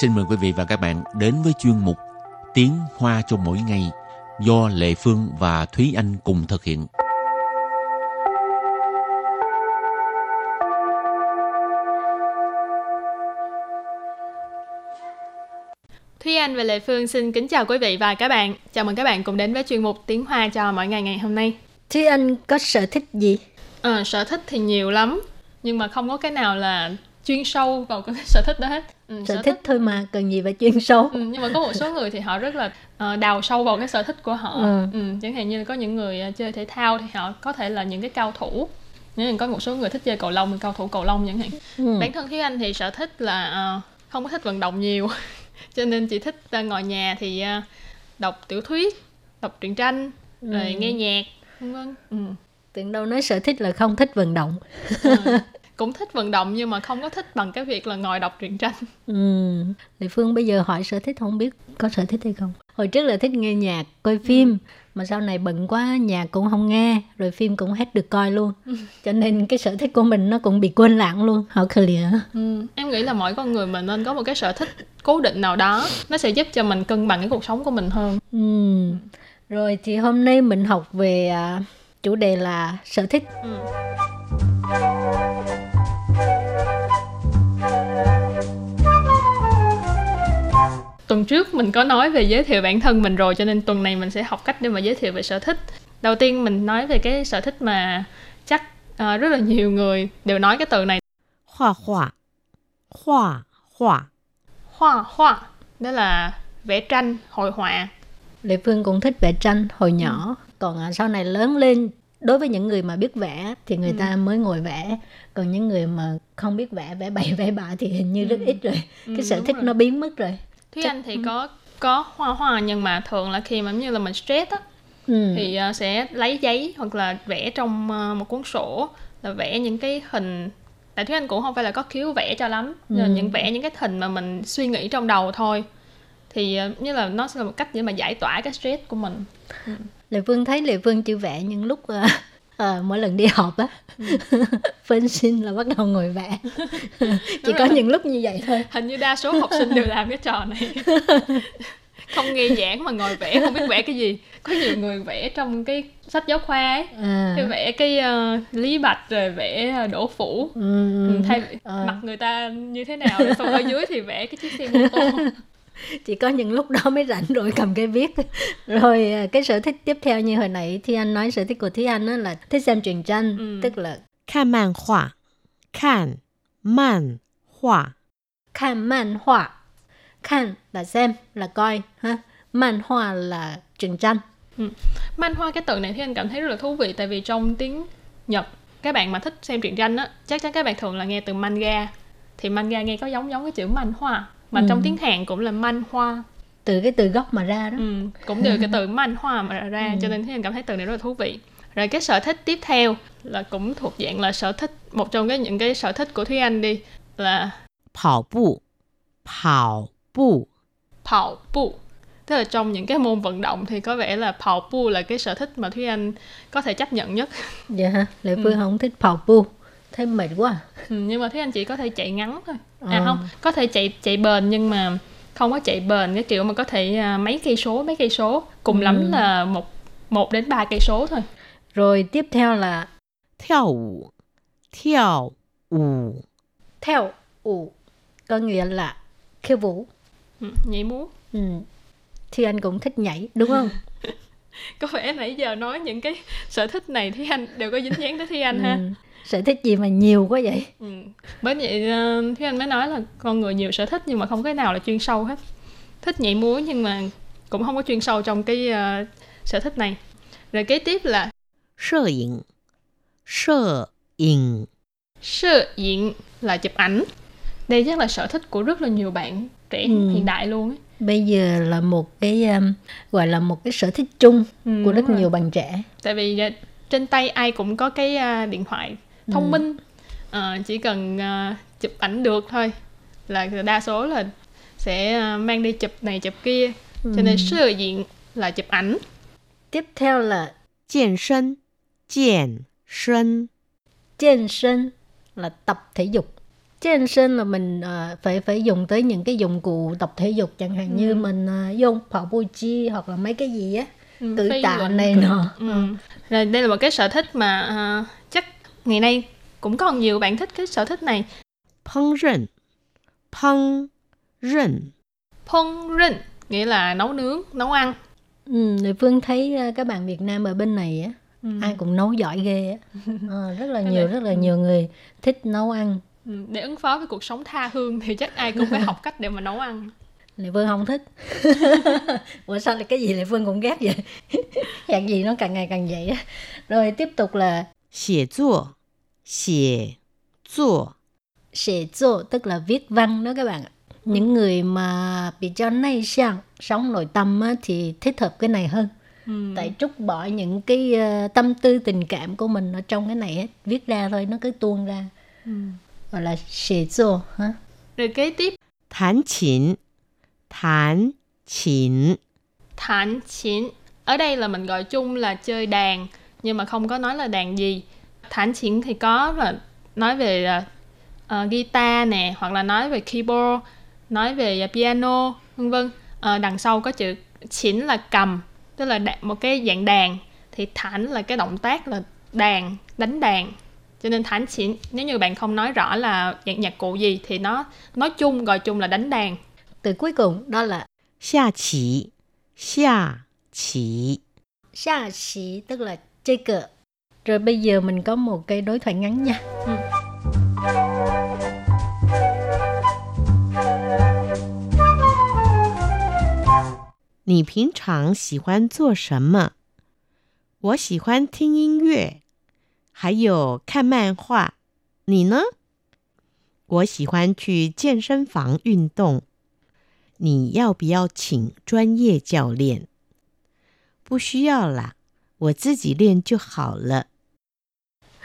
xin mời quý vị và các bạn đến với chuyên mục Tiếng Hoa cho mỗi ngày do Lệ Phương và Thúy Anh cùng thực hiện. Thúy Anh và Lệ Phương xin kính chào quý vị và các bạn. Chào mừng các bạn cùng đến với chuyên mục Tiếng Hoa cho mỗi ngày ngày hôm nay. Thúy Anh có sở thích gì? À, sở thích thì nhiều lắm, nhưng mà không có cái nào là chuyên sâu vào cái sở thích đó hết. Ừ, sở, sở thích, thích thôi mà cần gì phải chuyên sâu. Ừ, nhưng mà có một số người thì họ rất là uh, đào sâu vào cái sở thích của họ. Ừ. Ừ, chẳng hạn như là có những người uh, chơi thể thao thì họ có thể là những cái cao thủ. Nếu có một số người thích chơi cầu lông, cao thủ cầu lông chẳng hạn. Ừ. Bản thân Thúy Anh thì sở thích là uh, không có thích vận động nhiều cho nên chị thích uh, ngồi nhà thì uh, đọc tiểu thuyết đọc truyện tranh ừ. rồi nghe nhạc vân vân ừ. tưởng đâu nói sở thích là không thích vận động ừ. cũng thích vận động nhưng mà không có thích bằng cái việc là ngồi đọc truyện tranh ừ Lệ Phương bây giờ hỏi sở thích không biết có sở thích hay không hồi trước là thích nghe nhạc coi phim ừ. mà sau này bận quá nhạc cũng không nghe rồi phim cũng hết được coi luôn ừ. cho nên cái sở thích của mình nó cũng bị quên lãng luôn họ clear ừ. em nghĩ là mỗi con người mình nên có một cái sở thích cố định nào đó nó sẽ giúp cho mình cân bằng cái cuộc sống của mình hơn ừ. rồi thì hôm nay mình học về uh, chủ đề là sở thích ừ. Tuần trước mình có nói về giới thiệu bản thân mình rồi cho nên tuần này mình sẽ học cách để mà giới thiệu về sở thích đầu tiên mình nói về cái sở thích mà chắc uh, rất là nhiều người đều nói cái từ này hoa hoa hoa hoa hoa hoa đó là vẽ tranh hội họa Lệ Phương cũng thích vẽ tranh hồi nhỏ ừ. còn à, sau này lớn lên đối với những người mà biết vẽ thì người ừ. ta mới ngồi vẽ còn những người mà không biết vẽ vẽ bậy vẽ bạ thì hình như ừ. rất ít rồi cái ừ, sở thích rồi. nó biến mất rồi Thúy Chắc... Anh thì ừ. có có hoa hoa nhưng mà thường là khi mà như là mình stress á ừ. thì uh, sẽ lấy giấy hoặc là vẽ trong uh, một cuốn sổ là vẽ những cái hình tại Thúy Anh cũng không phải là có khiếu vẽ cho lắm ừ. là những vẽ những cái hình mà mình suy nghĩ trong đầu thôi thì uh, như là nó sẽ là một cách để mà giải tỏa cái stress của mình ừ. Lệ Phương thấy Lệ Phương chữ vẽ những lúc uh, à, mỗi lần đi họp á ừ. phân sinh là bắt đầu ngồi vẽ chỉ có những lúc như vậy thôi hình như đa số học sinh đều làm cái trò này không nghe giảng mà ngồi vẽ không biết vẽ cái gì có nhiều người vẽ trong cái sách giáo khoa ấy à. vẽ cái uh, lý bạch rồi vẽ đổ phủ ừ. ừ thay à. mặt người ta như thế nào rồi xong ở dưới thì vẽ cái chiếc xe mô tô chỉ có những lúc đó mới rảnh rồi cầm cái viết. Rồi à, cái sở thích tiếp theo như hồi nãy thì anh nói sở thích của Thúy Anh là thích xem truyện tranh ừ. tức là Khan man họa. Khan man họa. Khan man họa. Khan là xem là coi ha. Man hoa là truyện tranh. Ừ. man hoa cái từ này thì anh cảm thấy rất là thú vị tại vì trong tiếng Nhật các bạn mà thích xem truyện tranh á chắc chắn các bạn thường là nghe từ manga. Thì manga nghe có giống giống cái chữ man hoa mà ừ. trong tiếng Hàn cũng là man hoa từ cái từ gốc mà ra đó ừ, cũng từ cái từ man hoa mà ra ừ. cho nên thì em cảm thấy từ này rất là thú vị rồi cái sở thích tiếp theo là cũng thuộc dạng là sở thích một trong cái những cái sở thích của Thúy Anh đi là 跑步跑步跑步tức là trong những cái môn vận động thì có vẻ là跑步là cái sở thích mà Thúy Anh có thể chấp nhận nhất dạ hả Lệ Phương ừ. không thích跑步thấy mệt quá ừ, nhưng mà Thúy Anh chỉ có thể chạy ngắn thôi à ừ. không có thể chạy chạy bền nhưng mà không có chạy bền cái kiểu mà có thể uh, mấy cây số mấy cây số cùng ừ. lắm là một một đến ba cây số thôi rồi tiếp theo là theo vũ theo vũ theo vũ có nghĩa là khiêu vũ ừ, nhảy múa ừ. thì anh cũng thích nhảy đúng không có vẻ nãy giờ nói những cái sở thích này thì anh đều có dính dáng tới thi anh ừ. ha sở thích gì mà nhiều quá vậy? Ừ. bởi vậy uh, anh mới nói là con người nhiều sở thích nhưng mà không cái nào là chuyên sâu hết. Thích nhảy múa nhưng mà cũng không có chuyên sâu trong cái uh, sở thích này. Rồi kế tiếp là sơ ảnh sơ ảnh sơ ảnh là chụp ảnh. Đây chắc là sở thích của rất là nhiều bạn trẻ ừ. hiện đại luôn ấy. Bây giờ là một cái um, gọi là một cái sở thích chung ừ, của rất nhiều bạn trẻ. Tại vì trên tay ai cũng có cái uh, điện thoại thông ừ. minh à, chỉ cần uh, chụp ảnh được thôi là đa số là sẽ uh, mang đi chụp này chụp kia ừ. cho nên sự diện là chụp ảnh tiếp theo là 健身健身健身 là tập thể dục trên sân là mình uh, phải phải dùng tới những cái dụng cụ tập thể dục chẳng hạn ừ. như mình uh, dùng跑步chi hoặc là mấy cái gì á ừ, cử tạ này nọ ừ. ừ. rồi đây là một cái sở thích mà uh, chắc Ngày nay cũng còn nhiều bạn thích cái sở thích này. Pâng rừng Pâng rừng Pâng rừng nghĩa là nấu nướng, nấu ăn. Ừ, Phương thấy ờ, các bạn Việt Nam ở bên này á, ừ. ai cũng nấu giỏi ghê á. À, rất là nhiều, rất là ừ. nhiều người thích nấu ăn. Ừ, để ứng phó với cuộc sống tha hương thì chắc ai cũng phải học cách để mà nấu ăn. Lệ Phương không thích Ủa sao lại cái gì Lệ Phương cũng ghét vậy Hẹn gì nó càng ngày càng vậy Rồi tiếp tục là 写作写作写作tức là viết văn đó các bạn ạ những người mà bị cho nay sang sống nội tâm á, thì thích hợp cái này hơn ừ. tại trút bỏ những cái uh, tâm tư tình cảm của mình ở trong cái này hết viết ra thôi nó cứ tuôn ra ừ. gọi là写作 ha rồi kế tiếp thán chỉnh thán chỉnh thán chỉnh ở đây là mình gọi chung là chơi đàn nhưng mà không có nói là đàn gì. Thán chỉnh thì có là nói về uh, guitar nè hoặc là nói về keyboard nói về piano vân vân. À, đằng sau có chữ chỉnh là cầm tức là một cái dạng đàn. Thì thảnh là cái động tác là đàn đánh đàn. Cho nên thảnh chỉnh nếu như bạn không nói rõ là dạng nhạc cụ gì thì nó nói chung gọi chung là đánh đàn. Từ cuối cùng đó là xa chỉ xa chỉ xa chỉ tức là chơi cờ rồi bây giờ mình có một cái đối thoại ngắn nha ừ. 你平常喜欢做什么？我喜欢听音乐，还有看漫画。你呢？我喜欢去健身房运动。你要不要请专业教练？不需要啦， 我自己练就好了。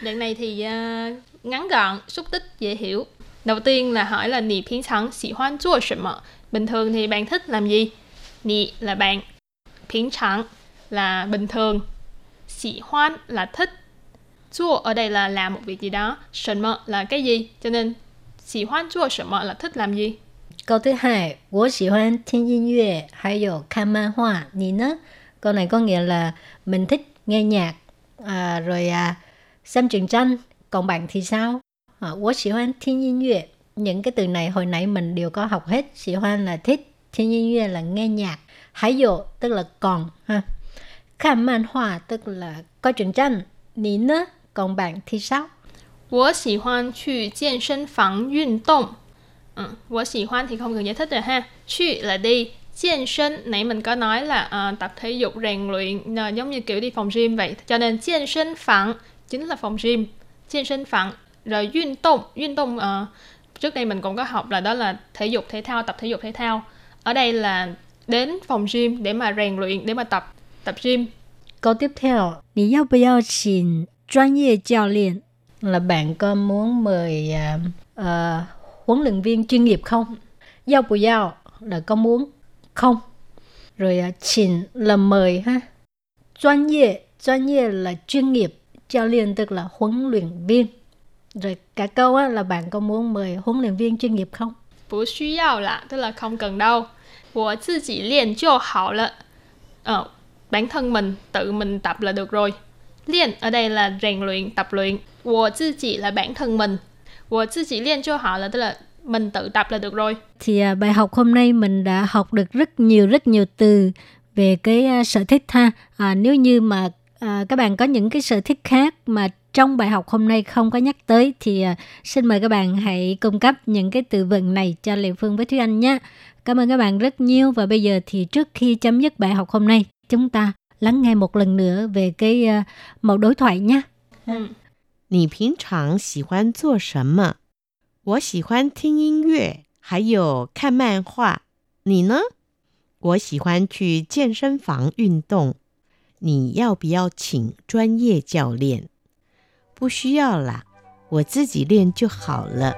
Đoạn này thì uh, ngắn gọn, xúc tích, dễ hiểu. Đầu tiên là hỏi là 你平常喜欢做什么？Bình thường thì bạn thích làm gì? Nì là bạn, Phiến chẳng là bình thường, Xỉ hoan là thích, Chua ở đây là làm một việc gì đó, Sần mơ là cái gì, cho nên Xỉ hoan chua sần mơ là thích làm gì. Câu thứ hai, 我喜欢听音乐，还有看漫画。你呢? Câu này có nghĩa là mình thích nghe nhạc, à, rồi à, xem truyện tranh. Còn bạn thì sao? À, 我喜欢听音乐. Những cái từ này hồi nãy mình đều có học hết. Xỉ hoan là thích, thiên nhiên乐là nghe nhạc Hải dụ tức là còn ha Khăn man hoa tức là coi truyện tranh Nì nữa còn bạn thì sao 我喜欢去健身房运动。Ừ, 我喜欢 thì không cần giải thích rồi ha. 去 là đi, Chiến sinh, nãy mình có nói là uh, tập thể dục rèn luyện uh, giống như kiểu đi phòng gym vậy. Cho nên chiến sinh phẳng chính là phòng gym. Chiến sinh phẳng. Rồi duyên tụng, duyên tụng uh, ờ, trước đây mình cũng có học là đó là thể dục thể thao, tập thể dục thể thao. Ở đây là đến phòng gym để mà rèn luyện, để mà tập tập gym. Câu tiếp theo, bạn yêu bao yêu chuyên nghiệp luyện? Là bạn có muốn mời uh, huấn luyện viên chuyên nghiệp không? Giao bù giao là có muốn không rồi uh,请 là mời ha chuyên nghiệp chuyên nghiệp là chuyên nghiệp giáo liên tức là huấn luyện viên rồi cả câu á, là bạn có muốn mời huấn luyện viên chuyên nghiệp không 不需要啦 tức là không cần đâu 我自己练就好了 ờ, bản thân mình tự mình tập là được rồi Liên ở đây là rèn luyện, tập luyện. 我自己 là bản thân mình. 我自己练就好 là tức là mình tự tập là được rồi. Thì à, bài học hôm nay mình đã học được rất nhiều rất nhiều từ về cái uh, sở thích ha. À, nếu như mà à, các bạn có những cái sở thích khác mà trong bài học hôm nay không có nhắc tới thì à, xin mời các bạn hãy cung cấp những cái từ vựng này cho Lệ Phương với Thúy Anh nhé. Cảm ơn các bạn rất nhiều và bây giờ thì trước khi chấm dứt bài học hôm nay, chúng ta lắng nghe một lần nữa về cái uh, mẫu đối thoại nhé. 你平常喜欢做什么？ 我喜欢听音乐，还有看漫画。你呢？我喜欢去健身房运动。你要不要请专业教练？不需要啦，我自己练就好了。